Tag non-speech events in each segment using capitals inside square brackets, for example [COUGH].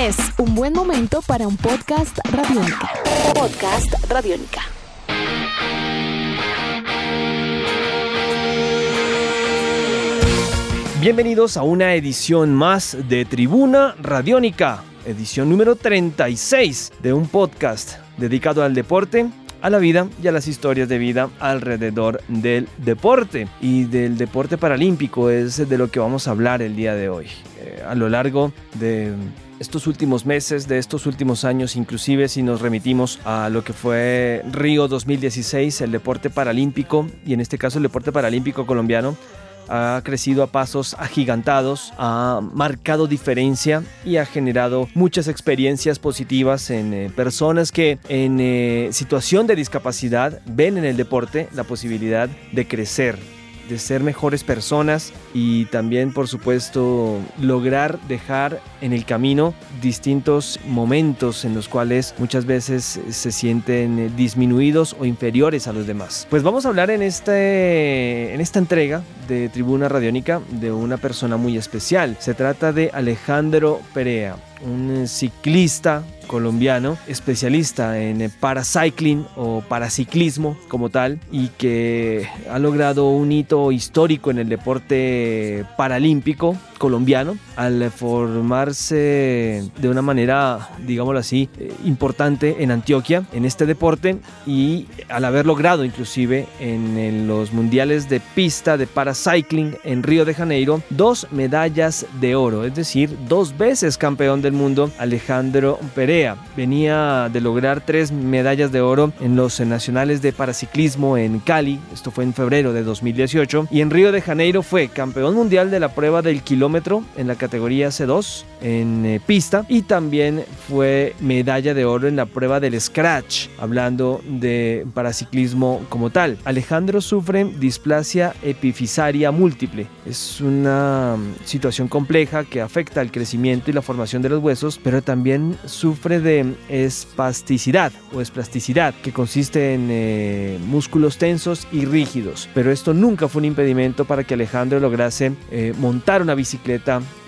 Es un buen momento para un podcast radiónica. Podcast radiónica. Bienvenidos a una edición más de Tribuna Radiónica, edición número 36 de un podcast dedicado al deporte, a la vida y a las historias de vida alrededor del deporte. Y del deporte paralímpico es de lo que vamos a hablar el día de hoy. Eh, a lo largo de estos últimos meses, de estos últimos años, inclusive si nos remitimos a lo que fue Río 2016, el deporte paralímpico, y en este caso el deporte paralímpico colombiano, ha crecido a pasos agigantados, ha marcado diferencia y ha generado muchas experiencias positivas en eh, personas que en eh, situación de discapacidad ven en el deporte la posibilidad de crecer, de ser mejores personas y también por supuesto lograr dejar en el camino distintos momentos en los cuales muchas veces se sienten disminuidos o inferiores a los demás. Pues vamos a hablar en, este, en esta entrega de Tribuna Radiónica de una persona muy especial. Se trata de Alejandro Perea, un ciclista colombiano, especialista en paracycling o paraciclismo como tal, y que ha logrado un hito histórico en el deporte paralímpico colombiano al formarse de una manera, digámoslo así, eh, importante en Antioquia en este deporte y al haber logrado inclusive en los mundiales de pista de paracycling en Río de Janeiro dos medallas de oro, es decir, dos veces campeón del mundo Alejandro Perea. Venía de lograr tres medallas de oro en los nacionales de paraciclismo en Cali, esto fue en febrero de 2018, y en Río de Janeiro fue campeón mundial de la prueba del kilómetro en la categoría C2 en eh, pista y también fue medalla de oro en la prueba del scratch, hablando de paraciclismo como tal. Alejandro sufre displasia epifisaria múltiple. Es una mm, situación compleja que afecta al crecimiento y la formación de los huesos, pero también sufre de espasticidad o esplasticidad, que consiste en eh, músculos tensos y rígidos. Pero esto nunca fue un impedimento para que Alejandro lograse eh, montar una bicicleta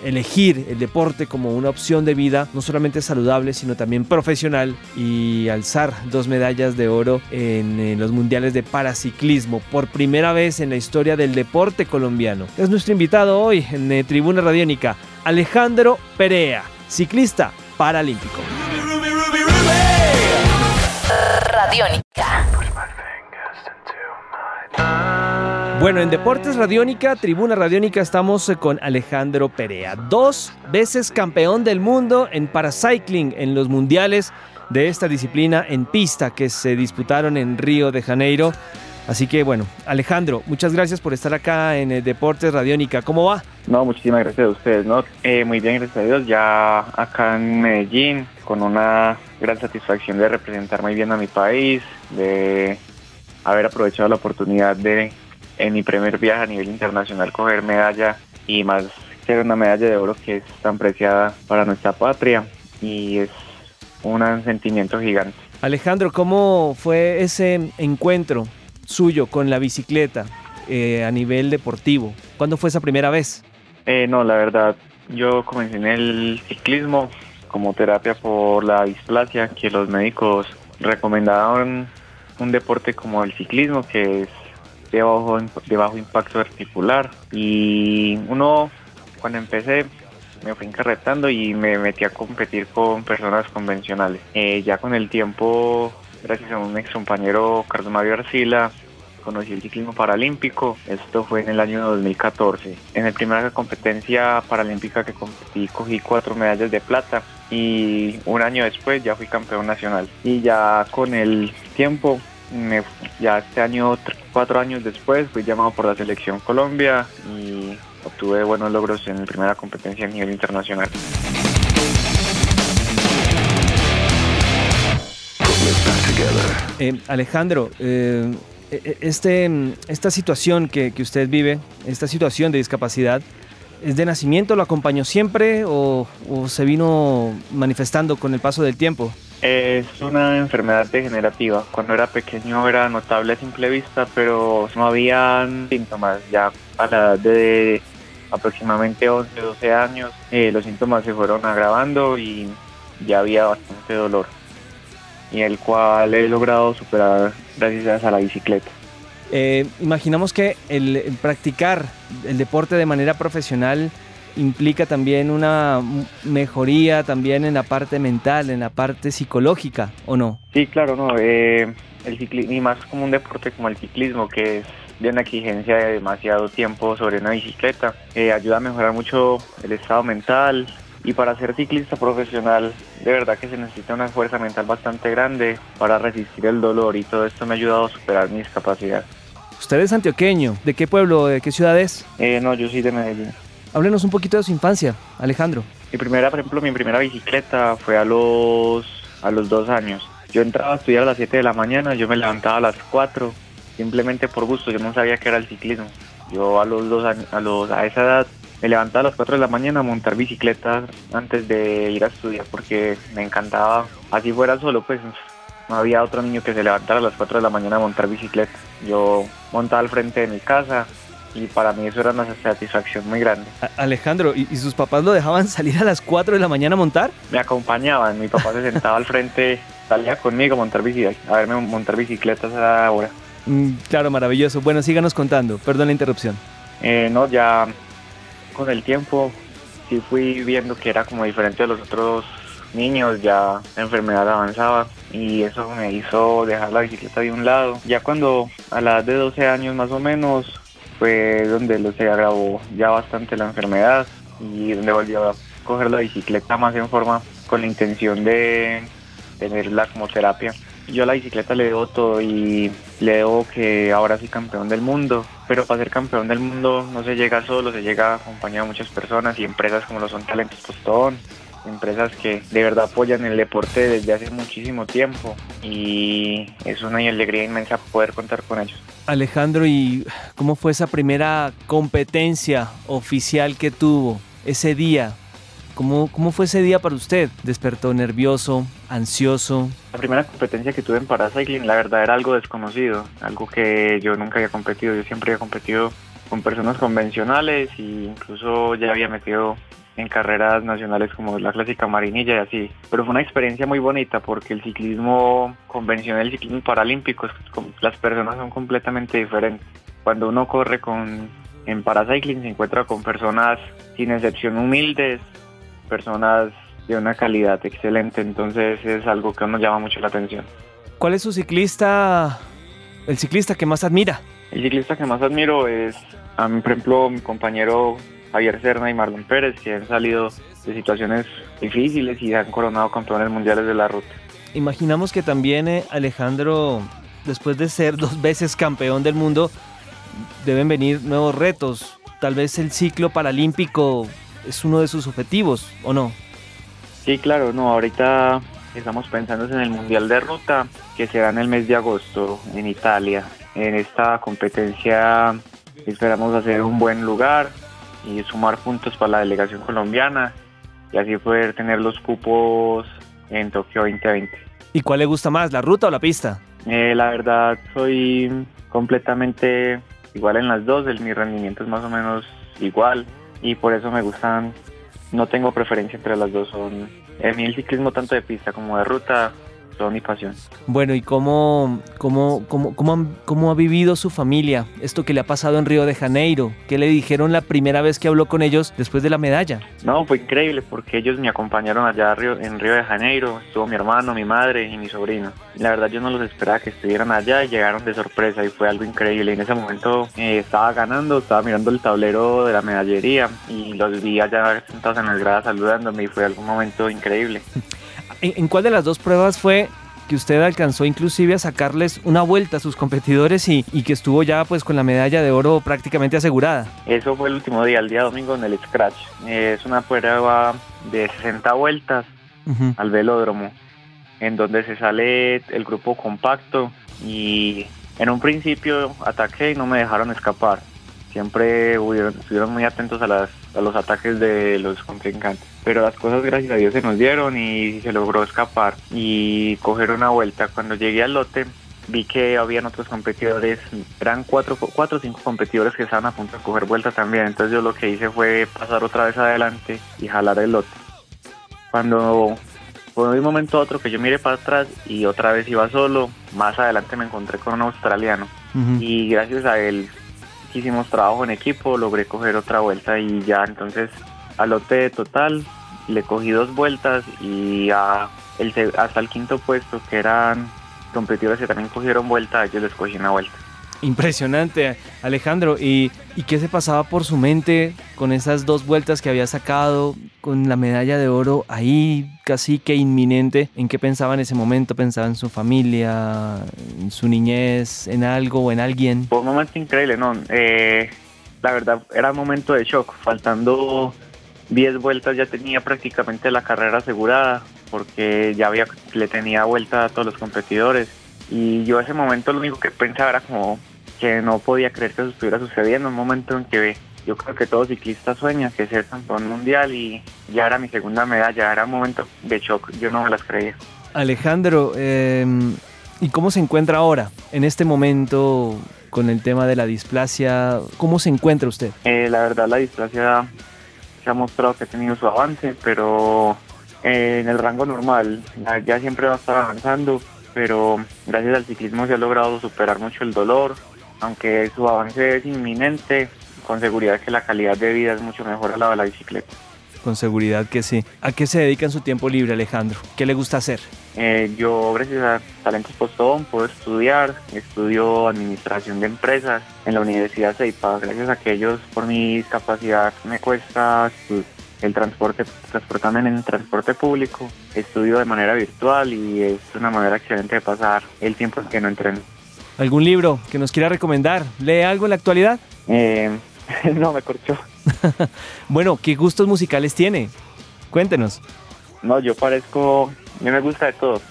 elegir el deporte como una opción de vida, no solamente saludable, sino también profesional y alzar dos medallas de oro en, los mundiales de paraciclismo por primera vez en la historia del deporte colombiano. Es nuestro invitado hoy en eh, Tribuna Radiónica, Alejandro Perea, ciclista paralímpico. Radiónica. Bueno, en Deportes Radiónica, Tribuna Radiónica, estamos eh, con Alejandro Perea, dos veces campeón del mundo en paracycling en los mundiales de esta disciplina en pista que se disputaron en Río de Janeiro. Así que bueno, Alejandro, muchas gracias por estar acá en eh, Deportes Radiónica. ¿Cómo va? No, muchísimas gracias a ustedes, ¿no? Eh, muy bien, gracias a Dios. Ya acá en Medellín, con una gran satisfacción de representar muy bien a mi país, de haber aprovechado la oportunidad de en mi primer viaje a nivel internacional coger medalla y más ser una medalla de oro que es tan preciada para nuestra patria y es un sentimiento gigante. Alejandro, ¿cómo fue ese encuentro suyo con la bicicleta eh, a nivel deportivo? ¿Cuándo fue esa primera vez? Eh, no, la verdad, yo comencé en el ciclismo como terapia por la displasia, que los médicos recomendaron un deporte como el ciclismo, que es de bajo, de bajo impacto articular. Y uno, cuando empecé, me fui encarretando y me metí a competir con personas convencionales. Eh, ya con el tiempo, gracias a un ex compañero, Carlos Mario Arcila, conocí el ciclismo paralímpico. Esto fue en el año 2014. En la primera competencia paralímpica que competí, cogí cuatro medallas de plata y un año después ya fui campeón nacional. Y ya con el tiempo ya este año, cuatro años después, fui llamado por la selección Colombia y obtuve buenos logros en mi primera competencia a nivel internacional. Eh, Alejandro, eh, e, este, esta situación que, que, usted vive, esta situación de discapacidad, ¿es de nacimiento? ¿Lo acompañó siempre o se vino manifestando con el paso del tiempo? Es una enfermedad degenerativa. Cuando era pequeño era notable a simple vista, pero no habían síntomas. Ya a la edad de aproximadamente 11, 12 años, eh, los síntomas se fueron agravando y ya había bastante dolor, y el cual he logrado superar gracias a la bicicleta. Eh, imaginamos que el, practicar el deporte de manera profesional implica también una mejoría también en la parte mental, en la parte psicológica, ¿o no? Sí, claro, no. Eh, el ciclismo, y más como un deporte como el ciclismo, que es de una exigencia de demasiado tiempo sobre una bicicleta, eh, ayuda a mejorar mucho el estado mental. Y para ser ciclista profesional, de verdad que se necesita una fuerza mental bastante grande para resistir el dolor y todo esto me ha ayudado a superar mis capacidades. ¿Usted es antioqueño? ¿De qué pueblo, de qué ciudad es? Eh, no, yo soy de Medellín. Háblenos un poquito de su infancia, Alejandro. Mi primera, por ejemplo, mi primera bicicleta fue a los, a los dos años. Yo entraba a estudiar a las 7 de la mañana, yo me levantaba a las 4, simplemente por gusto, yo no sabía qué era el ciclismo. Yo a los dos años, a, los, a esa edad me levantaba a las 4 de la mañana a montar bicicletas antes de ir a estudiar porque me encantaba, así fuera solo, pues no había otro niño que se levantara a las 4 de la mañana a montar bicicleta. Yo montaba al frente de mi casa y para mí eso era una satisfacción muy grande. Alejandro, ¿y, sus papás lo dejaban salir a las 4 de la mañana a montar? Me acompañaban, mi papá se sentaba al frente, salía conmigo a montar bicicleta, a verme montar bicicletas a la hora. Mm, claro, maravilloso. Bueno, síganos contando, perdón la interrupción. Eh, no, ya con el tiempo sí fui viendo que era como diferente de los otros niños, ya la enfermedad avanzaba y eso me hizo dejar la bicicleta de un lado. Ya cuando a la edad de 12 años más o menos fue donde lo se agravó ya bastante la enfermedad y donde volvió a coger la bicicleta más en forma con la intención de tenerla como terapia. Yo a la bicicleta le debo todo y le debo que ahora soy campeón del mundo, pero para ser campeón del mundo no se llega solo, se llega acompañado de muchas personas y empresas como lo son Talentos Postón, empresas que de verdad apoyan el deporte desde hace muchísimo tiempo y es una alegría inmensa poder contar con ellos. Alejandro, ¿y cómo fue esa primera competencia oficial que tuvo ese día? ¿Cómo, ¿Cómo fue ese día para usted? ¿Despertó nervioso, ansioso? La primera competencia que tuve en paracycling, la verdad, era algo desconocido, algo que yo nunca había competido. Yo siempre había competido con personas convencionales e incluso ya había metido en carreras nacionales como la clásica marinilla y así. Pero fue una experiencia muy bonita porque el ciclismo convencional, el ciclismo paralímpico, las personas son completamente diferentes. Cuando uno corre con en paracycling se encuentra con personas sin excepción humildes, personas de una calidad excelente, entonces es algo que nos llama mucho la atención. ¿Cuál es su ciclista, el ciclista que más admira? El ciclista que más admiro es, a mí, por ejemplo, mi compañero Javier Serna y Marlon Pérez, que han salido de situaciones difíciles y han coronado campeones mundiales de la ruta. Imaginamos que también eh, Alejandro, después de ser dos veces campeón del mundo, deben venir nuevos retos. Tal vez el ciclo paralímpico es uno de sus objetivos, ¿o no? Sí, claro, no, ahorita estamos pensando en el Mundial de Ruta, que será en el mes de agosto en Italia. En esta competencia esperamos hacer un buen lugar, y sumar puntos para la delegación colombiana y así poder tener los cupos en Tokio 2020. ¿Y cuál le gusta más, la ruta o la pista? Eh, la verdad soy completamente igual en las dos, el, mi rendimiento es más o menos igual y por eso me gustan, no tengo preferencia entre las dos, son en el ciclismo tanto de pista como de ruta toda mi pasión. Bueno, ¿y cómo, cómo, cómo, cómo, cómo, ha vivido su familia esto que le ha pasado en Río de Janeiro? ¿Qué le dijeron la primera vez que habló con ellos después de la medalla? No, fue increíble porque ellos me acompañaron allá en Río de Janeiro, estuvo mi hermano, mi madre y mi sobrino. La verdad yo no los esperaba que estuvieran allá y llegaron de sorpresa y fue algo increíble. En ese momento eh, estaba ganando, estaba mirando el tablero de la medallería y los vi allá sentados en el grada saludándome y fue algún momento increíble. [LAUGHS] ¿En, cuál de las dos pruebas fue que usted alcanzó inclusive a sacarles una vuelta a sus competidores y, que estuvo ya pues con la medalla de oro prácticamente asegurada. Eso fue el último día, el día domingo en el Scratch. Es una prueba de 60 vueltas al velódromo, en donde se sale el grupo compacto y en un principio ataqué y no me dejaron escapar. Siempre estuvieron muy atentos a, las, a los ataques de los contrincantes pero las cosas gracias a Dios se nos dieron y se logró escapar y coger una vuelta. Cuando llegué al lote vi que habían otros competidores, eran cuatro, cuatro o cinco competidores que estaban a punto de coger vuelta también, entonces yo lo que hice fue pasar otra vez adelante y jalar el lote. Cuando fue de un momento a otro que yo miré para atrás y otra vez iba solo, más adelante me encontré con un australiano y gracias a él hicimos trabajo en equipo, logré coger otra vuelta y ya entonces al lote total le cogí dos vueltas y a hasta el quinto puesto que eran competidores que también cogieron vuelta, ellos les cogí una vuelta. Impresionante, Alejandro. ¿Y, ¿Y qué se pasaba por su mente con esas dos vueltas que había sacado, con la medalla de oro ahí casi que inminente? ¿En qué pensaba en ese momento? ¿Pensaba en su familia, en su niñez, en algo o en alguien? Fue un momento increíble, ¿no? Eh, la verdad era un momento de shock. Faltando 10 vueltas ya tenía prácticamente la carrera asegurada porque ya había, le tenía vuelta a todos los competidores. Y yo ese momento lo único que pensaba era como que no podía creer que eso estuviera sucediendo, un momento en que yo creo que todo ciclista sueña, que ser campeón mundial y ya era mi segunda medalla, era un momento de shock, yo no me las creía. Alejandro, em, ¿y cómo se encuentra ahora, en este momento, con el tema de la displasia? ¿Cómo se encuentra usted? Eh, la verdad, la displasia se ha mostrado que ha tenido su avance, pero eh, en el rango normal, ya siempre va a estar avanzando, pero gracias al ciclismo se ha logrado superar mucho el dolor, aunque su avance es inminente, con seguridad que la calidad de vida es mucho mejor a la de la bicicleta. Con seguridad que sí. ¿A qué se dedica en su tiempo libre, Alejandro? ¿Qué le gusta hacer? Eh, yo, gracias a Talentos Postón, puedo estudiar. Estudio Administración de Empresas en la Universidad Ceipa. Gracias a que ellos, por mi discapacidad, me cuesta el transporte, transportarme en el transporte público. Estudio de manera virtual y es una manera excelente de pasar el tiempo en que no entreno. ¿Algún libro que nos quiera recomendar? ¿Lee algo en la actualidad? Eh, [LAUGHS] no, me corchó. [LAUGHS] bueno, ¿qué gustos musicales tiene? Cuéntenos. No, yo parezco, a mí me gusta de todo.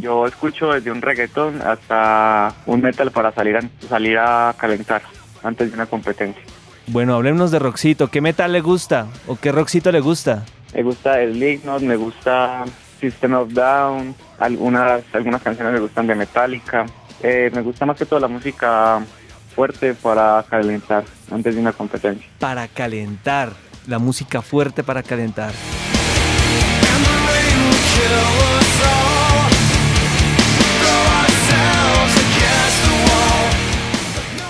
Yo escucho desde un reggaetón hasta un metal para salir a, salir a calentar antes de una competencia. Bueno, hablemos de rockcito. ¿Qué metal le gusta o qué rockcito le gusta? Me gusta el Slipknot, me gusta System of Down, algunas, algunas canciones me gustan de Metallica. Eh, me gusta más que todo la música fuerte para calentar antes de una competencia. Para calentar, la música fuerte para calentar.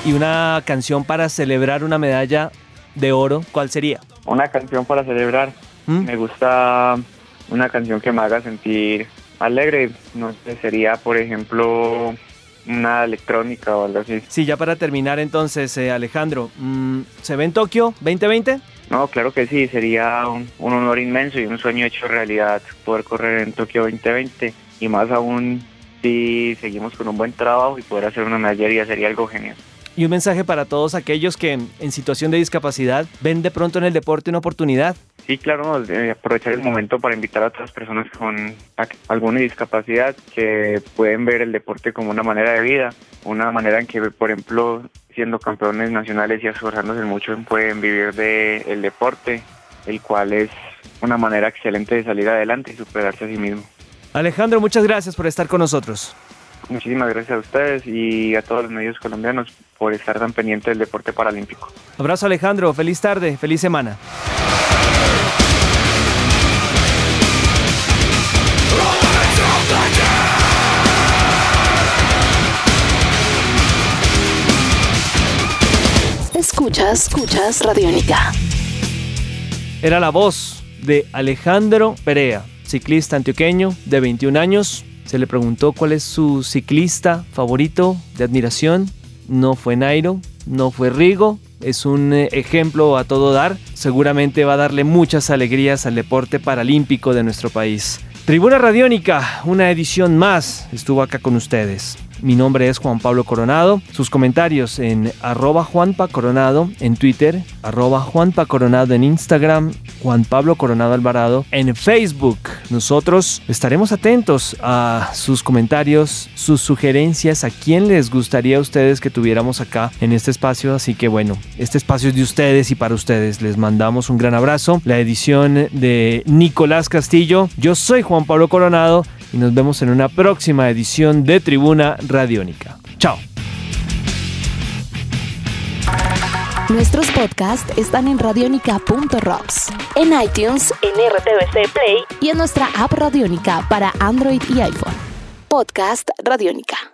Y una canción para celebrar una medalla de oro, ¿cuál sería? Una canción para celebrar. ¿Mm? Me gusta una canción que me haga sentir alegre. No sé, sería por ejemplo una electrónica o algo así. Sí, ya para terminar entonces, eh, Alejandro, mm, ¿se ve en Tokio 2020? No, claro que sí, sería un, honor inmenso y un sueño hecho realidad poder correr en Tokio 2020 y más aún si seguimos con un buen trabajo y poder hacer una medalla sería algo genial. Y un mensaje para todos aquellos que en situación de discapacidad ven de pronto en el deporte una oportunidad. Sí, claro, aprovechar el momento para invitar a otras personas con alguna discapacidad que pueden ver el deporte como una manera de vida, una manera en que, por ejemplo, siendo campeones nacionales y esforzándose mucho, pueden vivir del el deporte, el cual es una manera excelente de salir adelante y superarse a sí mismo. Alejandro, muchas gracias por estar con nosotros. Muchísimas gracias a ustedes y a todos los medios colombianos por estar tan pendientes del deporte paralímpico. Abrazo Alejandro, feliz tarde, feliz semana. Escuchas, escuchas Radiónica. Era la voz de Alejandro Perea, ciclista antioqueño de 21 años, se le preguntó cuál es su ciclista favorito de admiración. No fue Nairo, no fue Rigo. Es un eh, ejemplo a todo dar. Seguramente va a darle muchas alegrías al deporte paralímpico de nuestro país. Tribuna Radiónica, una edición más, estuvo acá con ustedes. Mi nombre es Juan Pablo Coronado. Sus comentarios en arroba Juanpa Coronado en Twitter, arroba Juanpa Coronado en Instagram, Juan Pablo Coronado Alvarado en Facebook. Nosotros estaremos atentos a sus comentarios, sus sugerencias, a quién les gustaría a ustedes que tuviéramos acá en este espacio. Así que bueno, este espacio es de ustedes y para ustedes. Les mandamos un gran abrazo. La edición de Nicolás Castillo. Yo soy Juan Pablo Coronado y nos vemos en una próxima edición de Tribuna Radiónica. Chao. Nuestros podcasts están en radionica.rocks, en iTunes, en RTVC Play y en nuestra app Radionica para Android y iPhone. Podcast Radionica.